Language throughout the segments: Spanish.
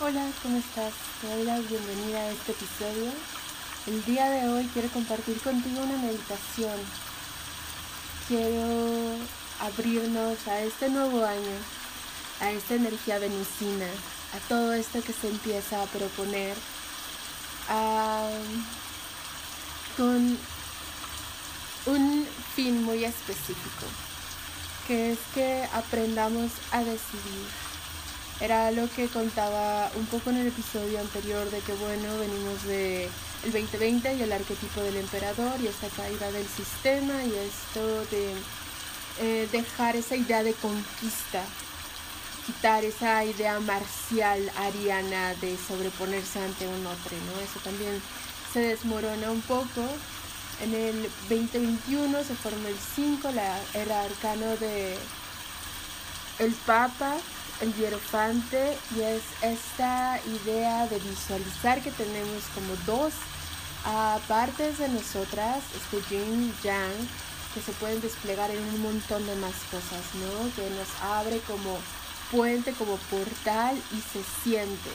Hola, ¿cómo estás? Te doy la bienvenida a este episodio. El día de hoy quiero compartir contigo una meditación. Quiero abrirnos a este nuevo año, a esta energía venusina, a todo esto que se empieza a proponer, con un fin muy específico, que es que aprendamos a decidir era lo que contaba un poco en el episodio anterior de que bueno, venimos de el 2020 y el arquetipo del emperador y esta caída del sistema y esto de eh, dejar esa idea de conquista, quitar esa idea marcial ariana de sobreponerse ante un otro, ¿no? Eso también se desmorona un poco. En el 2021 se formó el 5, la era arcano de el Papa, el hierofante y es esta idea de visualizar que tenemos como dos uh, partes de nosotras, este yin yang, que se pueden desplegar en un montón de más cosas, ¿no? Que nos abre como puente, como portal y se siente.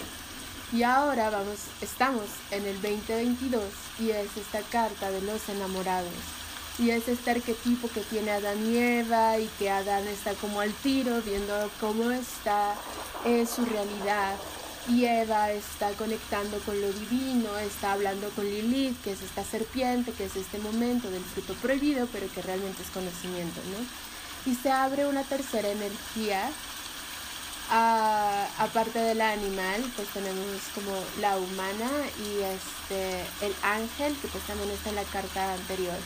Y ahora vamos, estamos en el 2022 y es esta carta de los enamorados y es este arquetipo que tiene Adán y Eva y que Adán está como al tiro viendo cómo está eh, su realidad y Eva está conectando con lo divino, está hablando con Lilith, que es esta serpiente, que es este momento del fruto prohibido, pero que realmente es conocimiento, ¿no? Y se abre una tercera energía, aparte del animal, pues tenemos como la humana y este, el ángel, que pues también está en la carta anterior.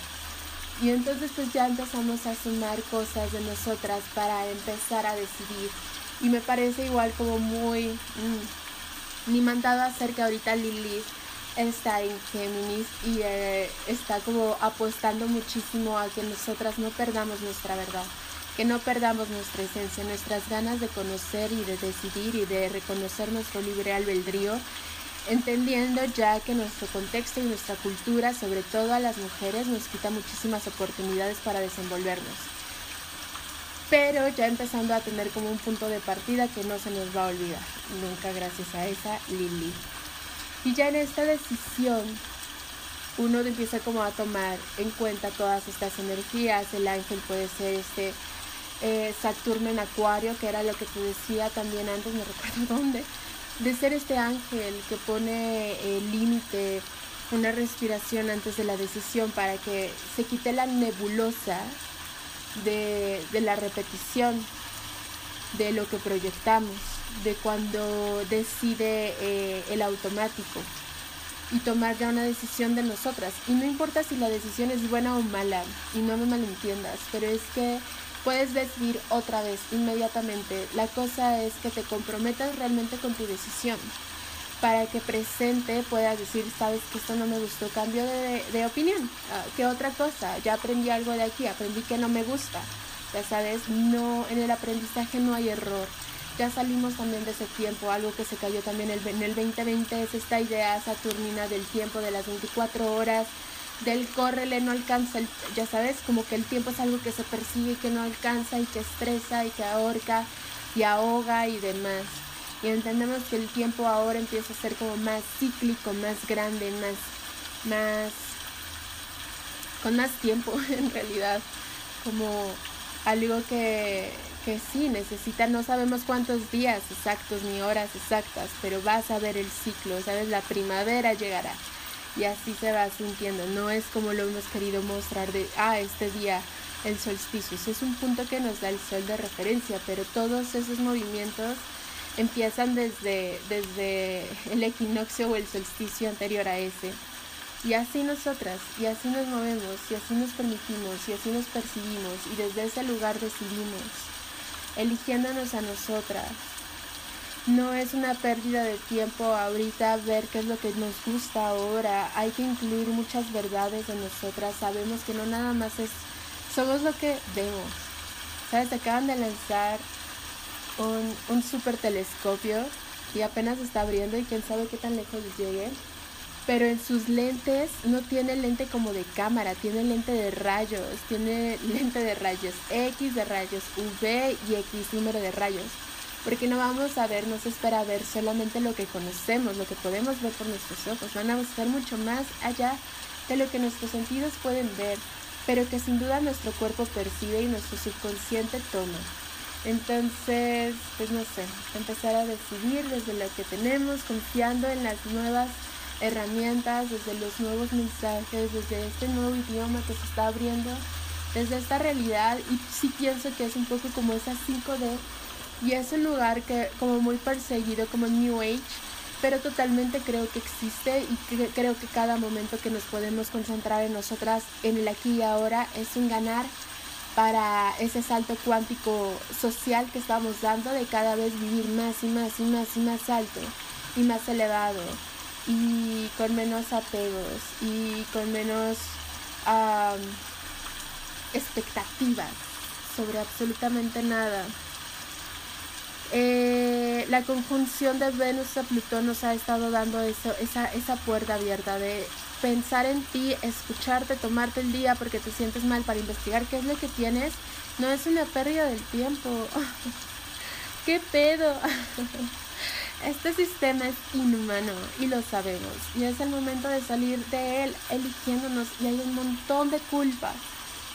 Y entonces pues ya empezamos a sumar cosas de nosotras para empezar a decidir. Y me parece igual como muy... Mm, ni mandado a hacer que ahorita Lilith está en Géminis y eh, está como apostando muchísimo a que nosotras no perdamos nuestra verdad, que no perdamos nuestra esencia, nuestras ganas de conocer y de decidir y de reconocer nuestro libre albedrío entendiendo ya que nuestro contexto y nuestra cultura, sobre todo a las mujeres, nos quita muchísimas oportunidades para desenvolvernos. Pero ya empezando a tener como un punto de partida que no se nos va a olvidar, nunca gracias a esa Lili. Y ya en esta decisión, uno empieza como a tomar en cuenta todas estas energías, el ángel puede ser este eh, Saturno en Acuario, que era lo que te decía también antes, no recuerdo dónde, de ser este ángel que pone el límite, una respiración antes de la decisión para que se quite la nebulosa de, la repetición de lo que proyectamos, de cuando decide eh, el automático y tomar ya una decisión de nosotras. Y no importa si la decisión es buena o mala, y no me malentiendas, pero es que puedes decidir otra vez inmediatamente. La cosa es que te comprometas realmente con tu decisión para que presente puedas decir, sabes que esto no me gustó, cambio de, opinión. Ah, ¿Qué otra cosa? Ya aprendí algo de aquí, aprendí que no me gusta. Ya sabes, no, en el aprendizaje no hay error. Ya salimos también de ese tiempo, algo que se cayó también en el 2020 es esta idea saturnina del tiempo de las 24 horas, del córrele no alcanza, el, ya sabes, como que el tiempo es algo que se persigue y que no alcanza y que estresa y que ahorca y ahoga y demás. Y entendemos que el tiempo ahora empieza a ser como más cíclico, más grande, más, más, con más tiempo en realidad, como algo que, que sí necesita, no sabemos cuántos días exactos ni horas exactas, pero vas a ver el ciclo, sabes, la primavera llegará y así se va sintiendo. No es como lo hemos querido mostrar de, ah, este día el solsticio. Es un punto que nos da el sol de referencia, pero todos esos movimientos empiezan desde, desde el equinoccio o el solsticio anterior a ese. Y así nosotras, y así nos movemos, y así nos permitimos, y así nos percibimos, y desde ese lugar decidimos, eligiéndonos a nosotras, no es una pérdida de tiempo ahorita ver qué es lo que nos gusta ahora. Hay que incluir muchas verdades de nosotras. Sabemos que no nada más es, somos lo que vemos. ¿Sabes? Acaban de lanzar un, un super telescopio y apenas está abriendo y quién sabe qué tan lejos llegue. Pero en sus lentes no tiene lente como de cámara, tiene lente de rayos, tiene lente de rayos X de rayos, V y X número de rayos porque no vamos a ver, no se espera ver solamente lo que conocemos, lo que podemos ver por nuestros ojos, van a buscar mucho más allá de lo que nuestros sentidos pueden ver, pero que sin duda nuestro cuerpo percibe y nuestro subconsciente toma. Entonces, pues no sé, empezar a decidir desde lo que tenemos, confiando en las nuevas herramientas, desde los nuevos mensajes, desde este nuevo idioma que se está abriendo, desde esta realidad. Y sí pienso que es un poco como esa 5D y es un lugar que como muy perseguido como New Age, pero totalmente creo que existe y creo que cada momento que nos podemos concentrar en nosotras, en el aquí y ahora, es un ganar para ese salto cuántico social que estamos dando de cada vez vivir más y más y más y más alto y más elevado y con menos apegos y con menos expectativas sobre absolutamente nada. Eh, la conjunción de Venus a Plutón nos ha estado dando eso, esa, esa puerta abierta de pensar en ti, escucharte, tomarte el día porque te sientes mal para investigar qué es lo que tienes, no es una pérdida del tiempo. ¿Qué pedo? Este sistema es inhumano y lo sabemos. Y es el momento de salir de él eligiéndonos y hay un montón de culpas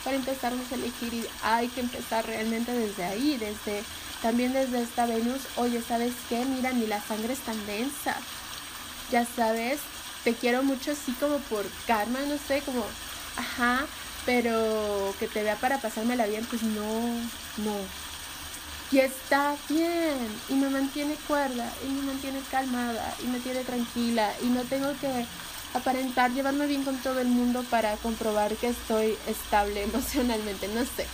para empezarnos a elegir y hay que empezar realmente desde ahí, desde también desde esta Venus, oye, ¿sabes qué? Mira, ni la sangre es tan densa. Ya sabes, te quiero mucho así como por karma, no sé, como, ajá, pero que te vea para pasármela bien, pues no, no. Y está bien, y me mantiene cuerda, y me mantiene calmada, y me tiene tranquila, y no tengo que aparentar llevarme bien con todo el mundo para comprobar que estoy estable emocionalmente, no sé.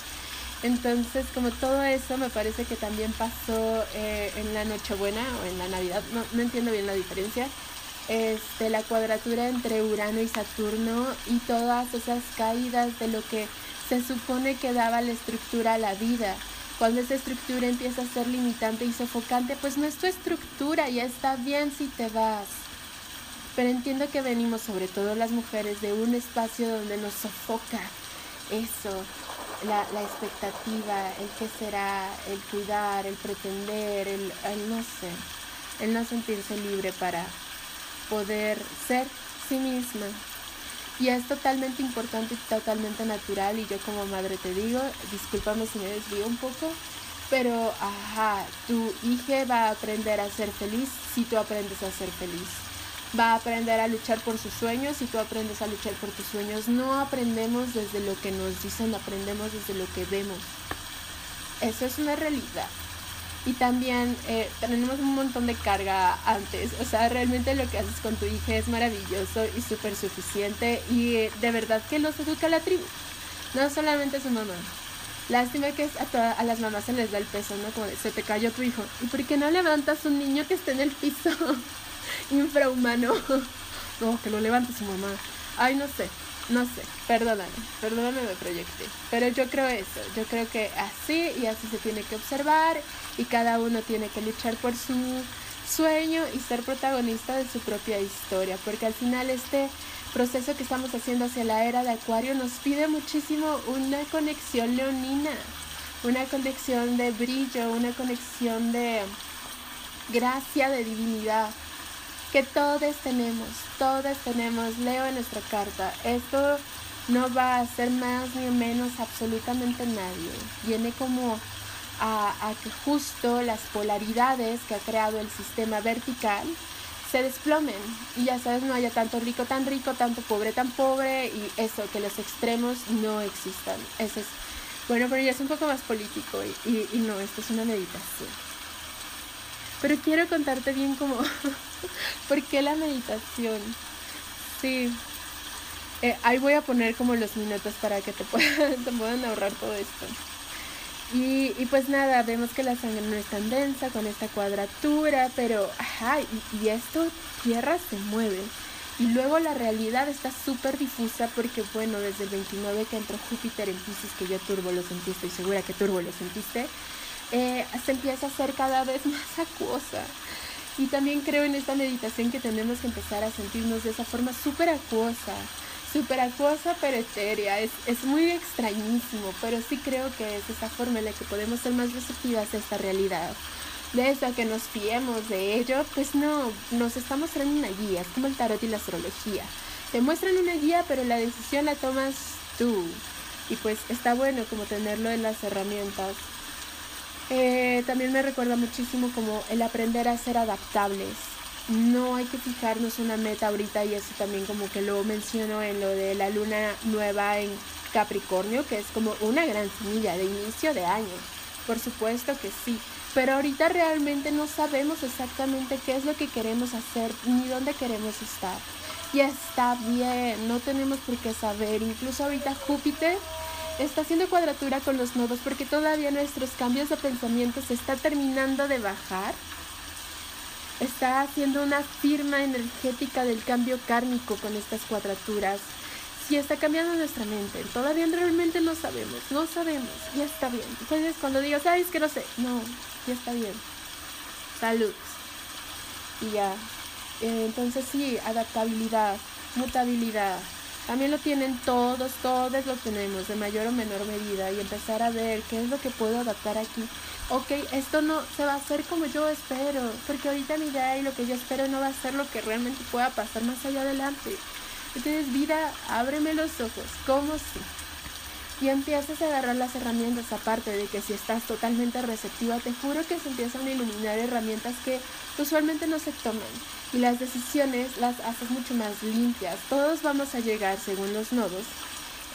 Entonces, como todo eso me parece que también pasó eh, en la Nochebuena o en la Navidad, no, no entiendo bien la diferencia, este, la cuadratura entre Urano y Saturno y todas esas caídas de lo que se supone que daba la estructura a la vida. Cuando esa estructura empieza a ser limitante y sofocante, pues no es tu estructura, ya está bien si te vas. Pero entiendo que venimos, sobre todo las mujeres, de un espacio donde nos sofoca eso, la, la, expectativa, el qué será, el cuidar, el pretender, el, no sé, el no sentirse libre para poder ser sí misma. Y es totalmente importante y totalmente natural y yo como madre te digo, discúlpame si me desvío un poco, pero ajá, tu hija va a aprender a ser feliz si tú aprendes a ser feliz va a aprender a luchar por sus sueños y tú aprendes a luchar por tus sueños. No aprendemos desde lo que nos dicen, aprendemos desde lo que vemos. Eso es una realidad. Y también eh, tenemos un montón de carga antes. O sea, realmente lo que haces con tu hija es maravilloso y súper suficiente. Y eh, de verdad que los educa la tribu. No solamente su mamá. Lástima que a, a las mamás se les da el peso, ¿no? Como se te cayó tu hijo. ¿Y por qué no levantas un niño que esté en el piso? infrahumano. No, que lo levante su mamá. Ay, no sé, no sé, perdóname, perdóname me proyecté. Pero yo creo eso, yo creo que así y así se tiene que observar y cada uno tiene que luchar por su sueño y ser protagonista de su propia historia, porque al final este proceso que estamos haciendo hacia la era de Acuario nos pide muchísimo una conexión leonina, una conexión de brillo, una conexión de gracia, de divinidad que todos tenemos, todos tenemos, leo en nuestra carta, esto no va a ser más ni menos absolutamente nadie, viene como a, a, que justo las polaridades que ha creado el sistema vertical se desplomen y ya sabes, no haya tanto rico tan rico, tanto pobre tan pobre y eso, que los extremos no existan. Eso es, bueno, pero ya es un poco más político y, y, y no, esto es una meditación. Pero quiero contarte bien cómo, ¿por qué la meditación? Sí, eh, ahí voy a poner como los minutos para que te puedan, te puedan ahorrar todo esto. Y, y, pues nada, vemos que la sangre no es tan densa con esta cuadratura, pero, ajá, y, y esto, tierra se mueve. Y luego la realidad está súper difusa porque, bueno, desde el 29 que entró Júpiter en Pisces, que yo turbo lo sentí, estoy segura que turbo lo sentiste, eh, se empieza a ser cada vez más acuosa. Y también creo en esta meditación que tenemos que empezar a sentirnos de esa forma súper acuosa, súper acuosa pero etérea. Es, es muy extrañísimo, pero sí creo que es esa forma en la que podemos ser más receptivas a esta realidad. de eso que nos fiemos de ello, pues no, nos está mostrando una guía, es como el tarot y la astrología. Te muestran una guía, pero la decisión la tomas tú. Y pues está bueno como tenerlo en las herramientas. Eh, también me recuerda muchísimo como el aprender a ser adaptables. No hay que fijarnos una meta ahorita y eso también como que lo menciono en lo de la luna nueva en Capricornio, que es como una gran semilla de inicio de año. Por supuesto que sí, pero ahorita realmente no sabemos exactamente qué es lo que queremos hacer ni dónde queremos estar. Y está bien, no tenemos por qué saber. Incluso ahorita Júpiter está haciendo cuadratura con los nodos porque todavía nuestros cambios de pensamiento se está terminando de bajar. Está haciendo una firma energética del cambio kármico con estas cuadraturas. Si está cambiando nuestra mente, todavía realmente no sabemos, no sabemos, y está bien. Entonces cuando digas, sabes que no sé, no, ya está bien. Salud. Y ya. Entonces sí, adaptabilidad, mutabilidad. También lo tienen todos, todos lo tenemos de mayor o menor medida y empezar a ver qué es lo que puedo adaptar aquí. Ok, esto no se va a hacer como yo espero, porque ahorita mi idea y lo que yo espero no va a ser lo que realmente pueda pasar más allá adelante. Entonces, vida, ábreme los ojos, ¿cómo sí? Y empiezas a agarrar las herramientas, aparte de que si estás totalmente receptiva, te juro que se empiezan a iluminar herramientas que usualmente no se toman y las decisiones las haces mucho más limpias. Todos vamos a llegar, según los nodos,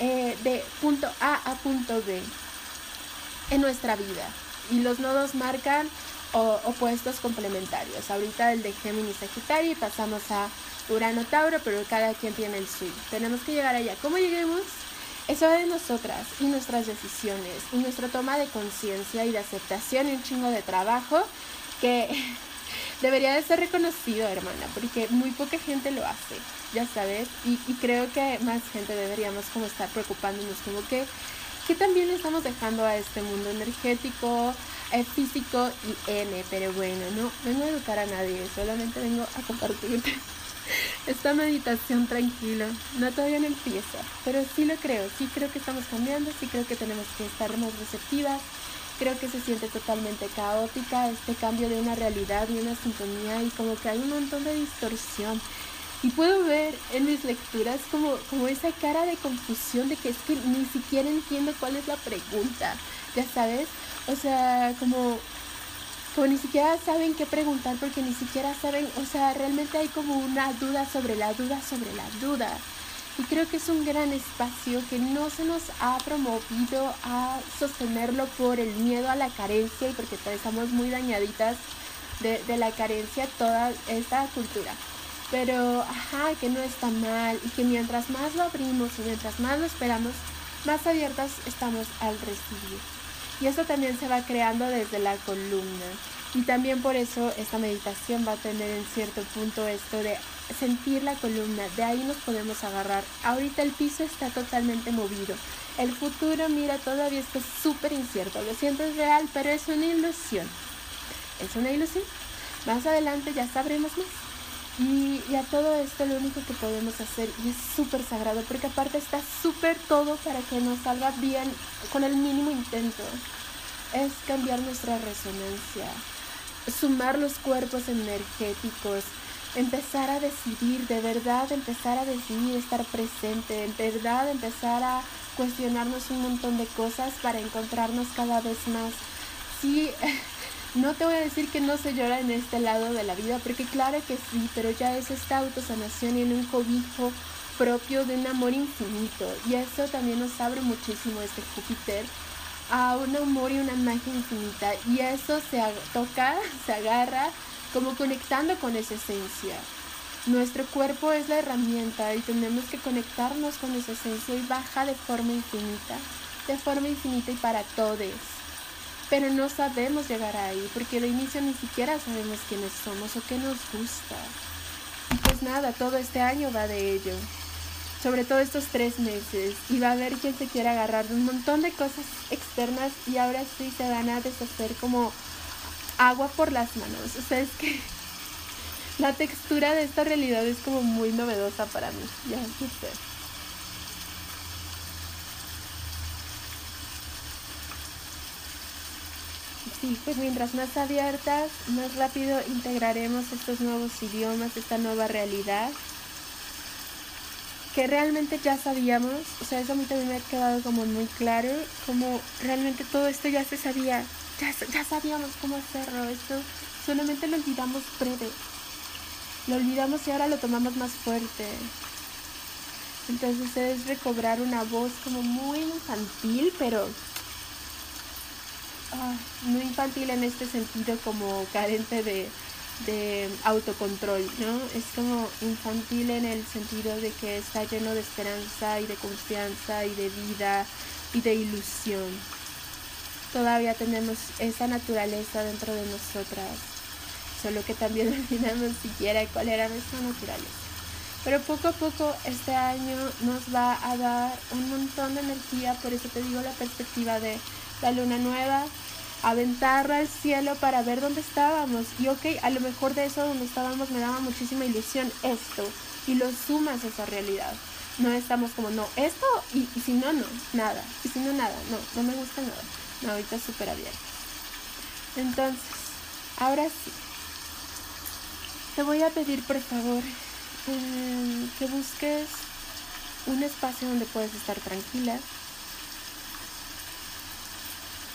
eh, de punto A a punto B en nuestra vida y los nodos marcan opuestos complementarios. Ahorita el de Géminis Sagitario y pasamos a Urano Tauro, pero cada quien tiene el suyo. Tenemos que llegar allá. ¿Cómo lleguemos? Eso va de nosotras y nuestras decisiones y nuestra toma de conciencia y de aceptación y un chingo de trabajo que debería de ser reconocido, hermana, porque muy poca gente lo hace, ya sabes, y, creo que más gente deberíamos como estar preocupándonos como que, que también estamos dejando a este mundo energético, eh, físico y N, pero bueno, no vengo a educar a nadie, solamente vengo a compartirte esta meditación tranquila. No todavía no empieza, pero sí lo creo, sí creo que estamos cambiando, sí creo que tenemos que estar más receptivas. Creo que se siente totalmente caótica este cambio de una realidad y una sintonía y como que hay un montón de distorsión. Y puedo ver en mis lecturas como, como esa cara de confusión de que es que ni siquiera entiendo cuál es la pregunta, ya sabes. O sea, como como ni siquiera saben qué preguntar porque ni siquiera saben, o sea, realmente hay como una duda sobre la duda sobre la duda. Y creo que es un gran espacio que no se nos ha promovido a sostenerlo por el miedo a la carencia y porque estamos muy dañaditas de, de la carencia toda esta cultura. Pero, ajá, que no está mal y que mientras más lo abrimos y mientras más lo esperamos, más abiertas estamos al recibir. Y eso también se va creando desde la columna. Y también por eso esta meditación va a tener en cierto punto esto de sentir la columna, de ahí nos podemos agarrar. Ahorita el piso está totalmente movido. El futuro, mira, todavía está súper incierto. Lo siento, es real, pero es una ilusión. Es una ilusión. Más adelante ya sabremos más. Y, a todo esto lo único que podemos hacer, y es súper sagrado, porque aparte está súper todo para que nos salga bien con el mínimo intento, es cambiar nuestra resonancia, sumar los cuerpos energéticos, empezar a decidir, de verdad empezar a decidir estar presente, de verdad empezar a cuestionarnos un montón de cosas para encontrarnos cada vez más. Sí, no te voy a decir que no se llora en este lado de la vida, porque claro que sí, pero ya es esta autosanación en un cobijo propio de un amor infinito. Y eso también nos abre muchísimo este Júpiter a un amor y una magia infinita. Y eso se toca, se agarra como conectando con esa esencia. Nuestro cuerpo es la herramienta y tenemos que conectarnos con esa esencia y baja de forma infinita, de forma infinita y para todos pero no sabemos llegar ahí porque de inicio ni siquiera sabemos quiénes somos o qué nos gusta. Y pues nada, todo este año va de ello, sobre todo estos tres meses, y va a haber quien se quiera agarrar de un montón de cosas externas y ahora sí se van a deshacer como agua por las manos. O sea, es que la textura de esta realidad es como muy novedosa para mí, ya sé. Sí, pues mientras más abiertas, más rápido integraremos estos nuevos idiomas, esta nueva realidad que realmente ya sabíamos, o sea, eso a mí también me ha quedado como muy claro, como realmente todo esto ya se sabía, ya, sabíamos cómo hacerlo, esto solamente lo olvidamos breve, lo olvidamos y ahora lo tomamos más fuerte. Entonces es recobrar una voz como muy infantil, pero ah, no infantil en este sentido como carente de, de autocontrol, ¿no? Es como infantil en el sentido de que está lleno de esperanza y de confianza y de vida y de ilusión. Todavía tenemos esa naturaleza dentro de nosotras, solo que también olvidamos siquiera cuál era nuestra naturaleza. Pero poco a poco este año nos va a dar un montón de energía, por eso te digo la perspectiva de la luna nueva, aventarla al cielo para ver dónde estábamos. Y ok, a lo mejor de eso donde estábamos me daba muchísima ilusión esto. Y lo sumas a esa realidad. No estamos como, no, esto y, si no, no, nada. Y si no, nada, no, no me gusta nada. No, ahorita es súper abierto. Entonces, ahora sí. Te voy a pedir, por favor, em, que busques un espacio donde puedas estar tranquila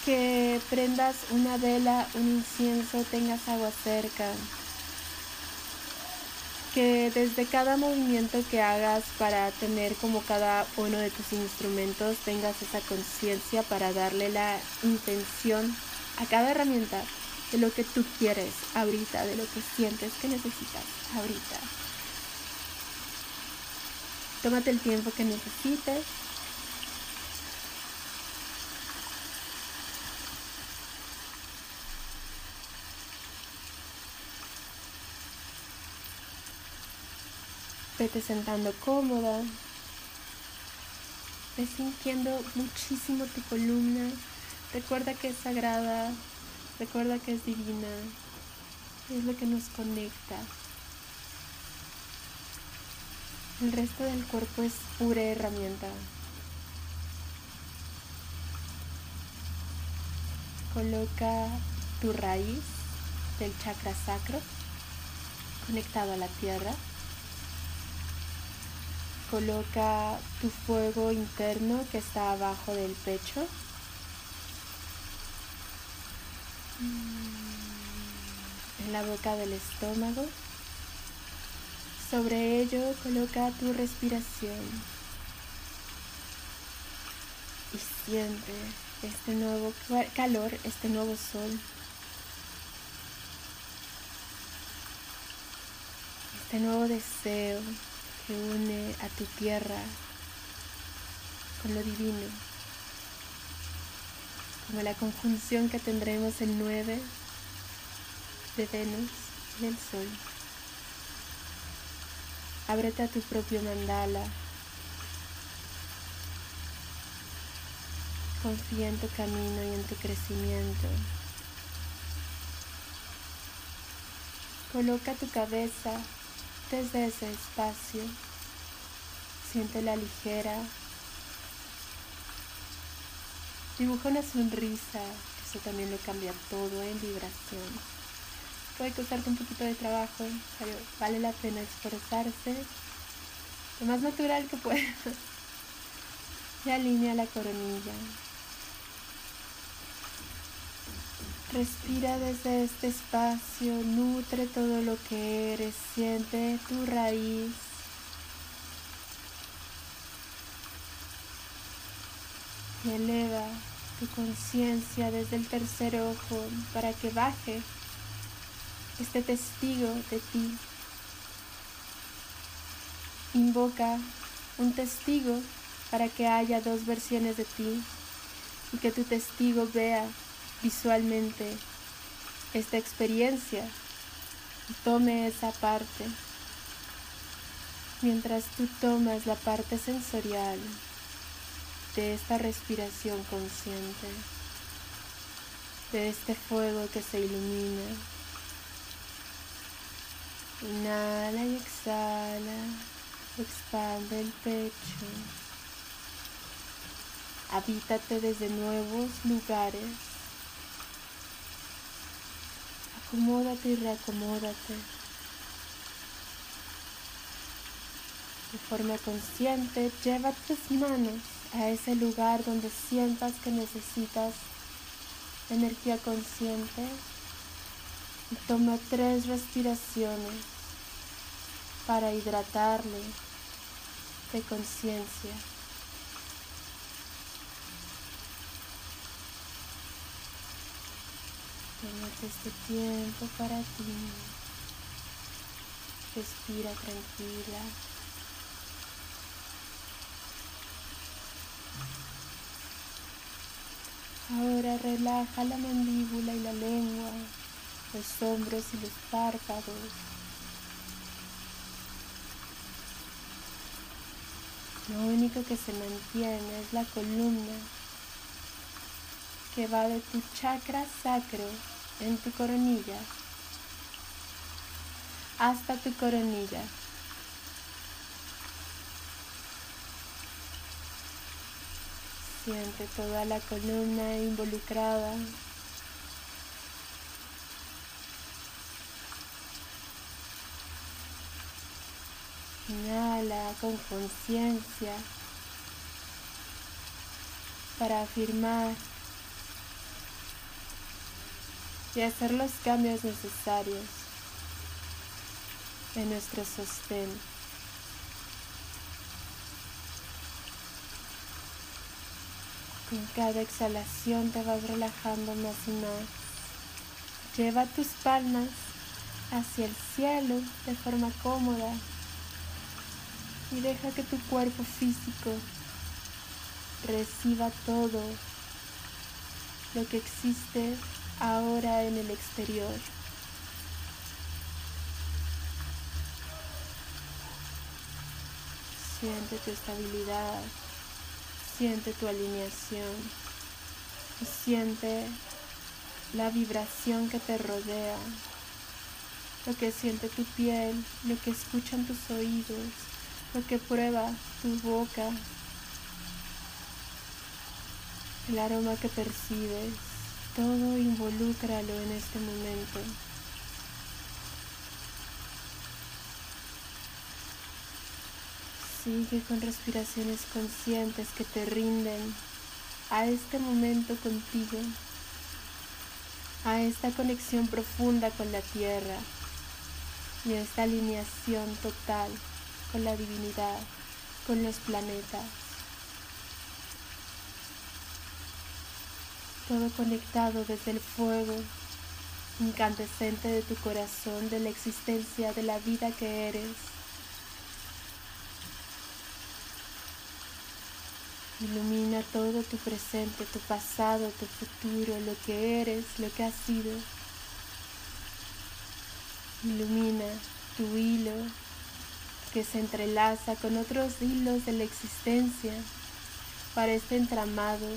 que prendas una vela, un incienso, tengas agua cerca. Que desde cada movimiento que hagas para tener como cada uno de tus instrumentos tengas esa conciencia para darle la intención a cada herramienta de lo que tú quieres ahorita, de lo que sientes que necesitas ahorita. Tómate el tiempo que necesites Vete sentando cómoda. Ve sintiendo muchísimo tu columna. Recuerda que es sagrada. Recuerda que es divina. Es lo que nos conecta. El resto del cuerpo es pura herramienta. Coloca tu raíz del chakra sacro conectado a la tierra. Coloca tu fuego interno que está abajo del pecho. En la boca del estómago. Sobre ello coloca tu respiración. Y siente este nuevo calor, este nuevo sol. Este nuevo deseo que une a tu tierra con lo divino, como la conjunción que tendremos el 9 de Venus y el Sol. Ábrete a tu propio mandala. Confía en tu camino y en tu crecimiento. Coloca tu cabeza desde ese espacio. Siente la ligera. Dibuja una sonrisa, eso también lo cambia todo en vibración. Puede costarte un poquito de trabajo, pero vale la pena esforzarse lo más natural que pueda. Y alinea la coronilla. Respira desde este espacio, nutre todo lo que eres, siente tu raíz. Y eleva tu conciencia desde el tercer ojo para que baje este testigo de ti. Invoca un testigo para que haya dos versiones de ti y que tu testigo vea visualmente esta experiencia. Y tome esa parte. Mientras tú tomas la parte sensorial de esta respiración consciente, de este fuego que se ilumina. Inhala y exhala, expande el pecho, habítate desde nuevos lugares Acomódate y reacomódate. De forma consciente, lleva tus manos a ese lugar donde sientas que necesitas energía consciente y toma tres respiraciones para hidratarle de conciencia. Tómate este tiempo para ti. Respira tranquila. Ahora relaja la mandíbula y la lengua, los hombros y los párpados. Lo único que se mantiene es la columna que va de tu chakra sacro en tu coronilla hasta tu coronilla. Siente toda la columna involucrada. Inhala con conciencia para afirmar y hacer los cambios necesarios en nuestro sostén. Con cada exhalación te vas relajando más y más. Lleva tus palmas hacia el cielo de forma cómoda y deja que tu cuerpo físico reciba todo lo que existe ahora en el exterior. Siente tu estabilidad, siente tu alineación siente la vibración que te rodea, lo que siente tu piel, lo que escuchan tus oídos, lo que prueba tu boca, el aroma que percibes. Todo involúcralo en este momento. Sigue con respiraciones conscientes que te rinden a este momento contigo, a esta conexión profunda con la tierra y a esta alineación total con la divinidad, con los planetas. Todo conectado desde el fuego incandescente de tu corazón, de la existencia, de la vida que eres. Ilumina todo tu presente, tu pasado, tu futuro, lo que eres, lo que has sido. Ilumina tu hilo que se entrelaza con otros hilos de la existencia para este entramado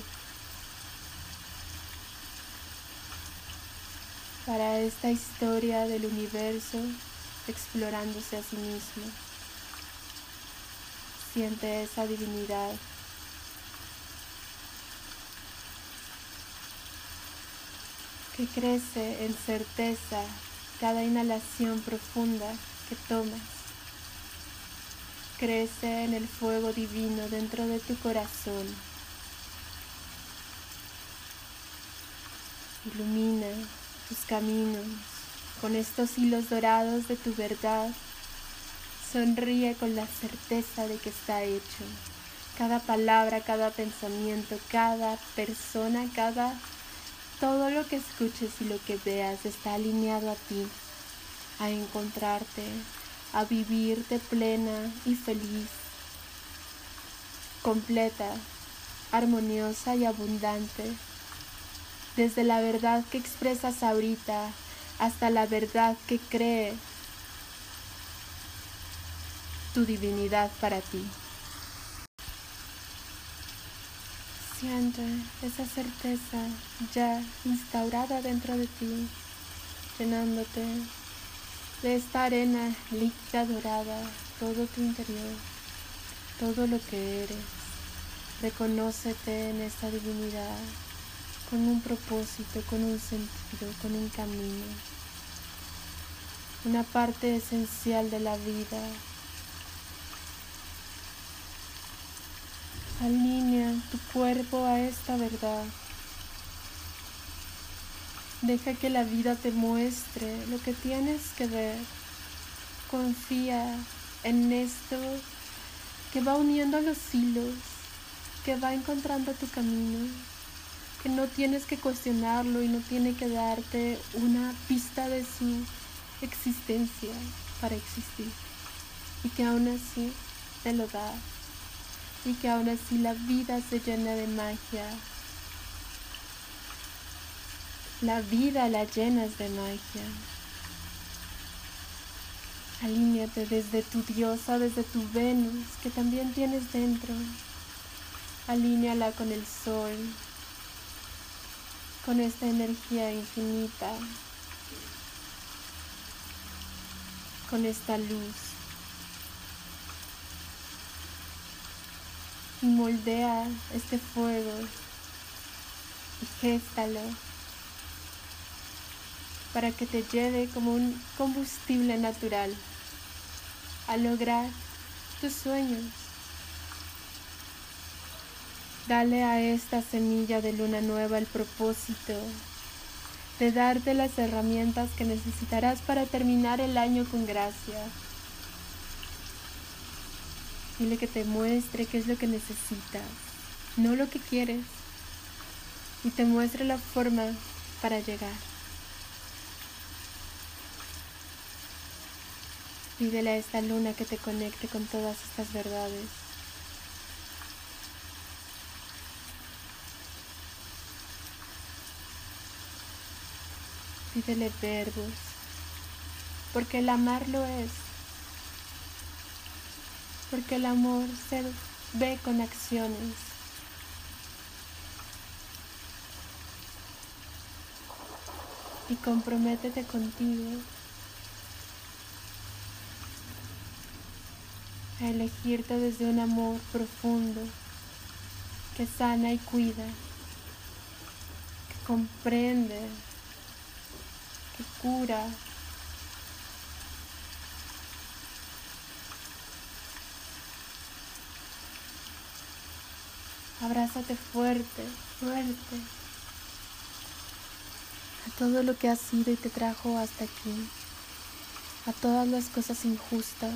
para esta historia del universo explorándose a sí mismo. Siente esa divinidad. que crece en certeza cada inhalación profunda que tomas. Crece en el fuego divino dentro de tu corazón. Ilumina tus caminos con estos hilos dorados de tu verdad. Sonríe con la certeza de que está hecho. Cada palabra, cada pensamiento, cada persona, cada todo lo que escuches y lo que veas está alineado a ti, a encontrarte, a vivirte plena y feliz, completa, armoniosa y abundante desde la verdad que expresas ahorita hasta la verdad que cree tu divinidad para ti. Siente esa certeza ya instaurada dentro de ti, llenándote de esta arena líquida dorada, todo tu interior, todo lo que eres. Reconócete en esta divinidad con un propósito, con un sentido, con un camino. una parte esencial de la vida. Alinea tu cuerpo a esta verdad. Deja que la vida te muestre lo que tienes que ver. Confía en esto que va uniendo los hilos, que va encontrando tu camino, que no tienes que cuestionarlo y no tiene que darte una pista de su existencia para existir. Y que aún así te lo da. Y que aún así la vida se llena de magia, la vida la llenas de magia. Alíñate desde tu diosa, desde tu Venus, que también tienes dentro. Alíñala con el sol, con esta energía infinita, con esta luz. Y moldea este fuego y géstalo para que te lleve como un combustible natural a lograr tus sueños. Dale a esta semilla de luna nueva el propósito de darte las herramientas que necesitarás para terminar el año con gracia. Dile que te muestre qué es lo que necesitas, no lo que quieres, y te muestre la forma para llegar. Pídele a esta luna que te conecte con todas estas verdades. Pídele verbos, porque el amar lo es. Porque el amor se ve con acciones. Y comprométete contigo a elegirte desde un amor profundo que sana y cuida, que comprende, que cura. Abrázate fuerte, fuerte a todo lo que has sido y te trajo hasta aquí, a todas las cosas injustas,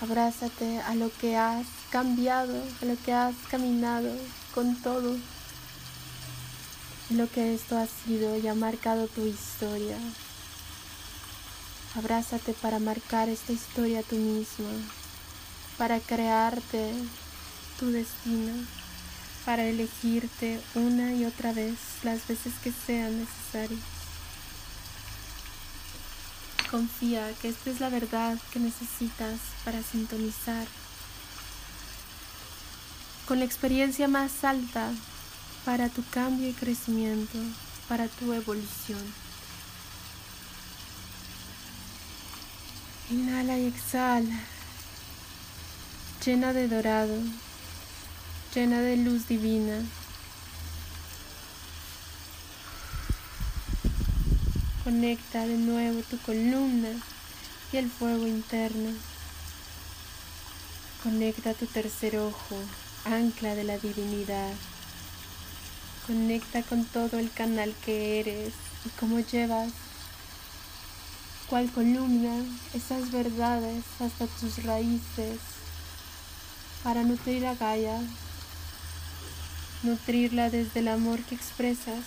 Abrázate a lo que has cambiado, a lo que has caminado con todo, lo que esto ha sido y ha marcado tu historia. Abrázate para marcar esta historia tú mismo, para crearte tu destino, para elegirte una y otra vez las veces que sean necesarias. Confía que esta es la verdad que necesitas para sintonizar con la experiencia más alta para tu cambio y crecimiento, para tu evolución. Inhala y exhala, llena de dorado, llena de luz divina. Conecta de nuevo tu columna y el fuego interno. Conecta tu tercer ojo, ancla de la divinidad. Conecta con todo el canal que eres y cómo llevas cual columna esas verdades hasta tus raíces para nutrir a Gaia, nutrirla desde el amor que expresas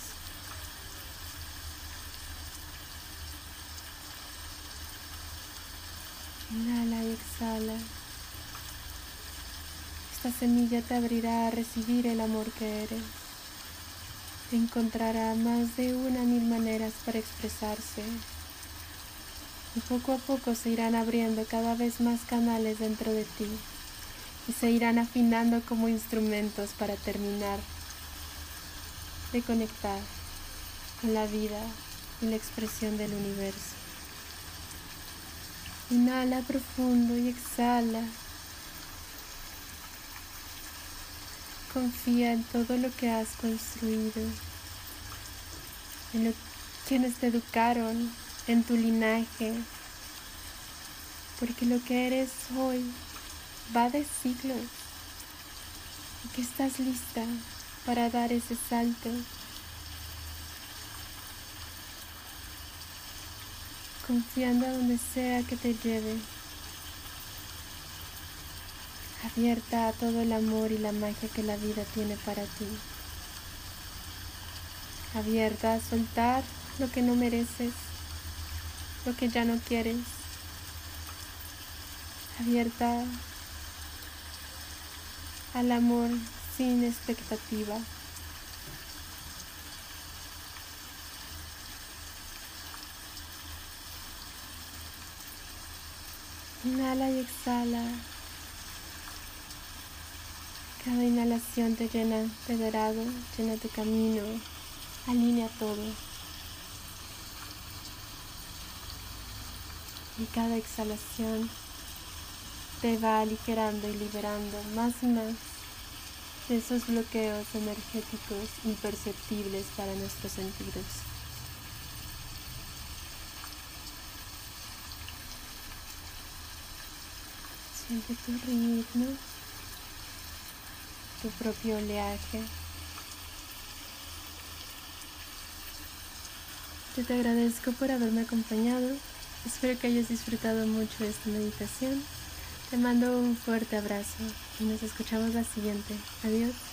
Inhala y exhala. Esta semilla te abrirá a recibir el amor que eres. Encontrará más de una mil maneras para expresarse. Y poco a poco se irán abriendo cada vez más canales dentro de ti y se irán afinando como instrumentos para terminar de conectar con la vida y la expresión del universo. Inhala profundo y exhala. Confía en todo lo que has construido, en quienes te educaron, en tu linaje, porque lo que eres hoy va de siglos y que estás lista para dar ese salto. Confiando a donde sea que te lleve, abierta a todo el amor y la magia que la vida tiene para ti, abierta a soltar lo que no mereces, lo que ya no quieres, abierta al amor sin expectativa. Inhala y exhala. Cada inhalación te llena de dorado, llena tu camino, alinea todo. Y cada exhalación te va aligerando y liberando más y más de esos bloqueos energéticos imperceptibles para nuestros sentidos. Siente tu ritmo, tu propio oleaje. Yo te agradezco por haberme acompañado. Espero que hayas disfrutado mucho esta meditación. Te mando un fuerte abrazo y nos escuchamos la siguiente. Adiós.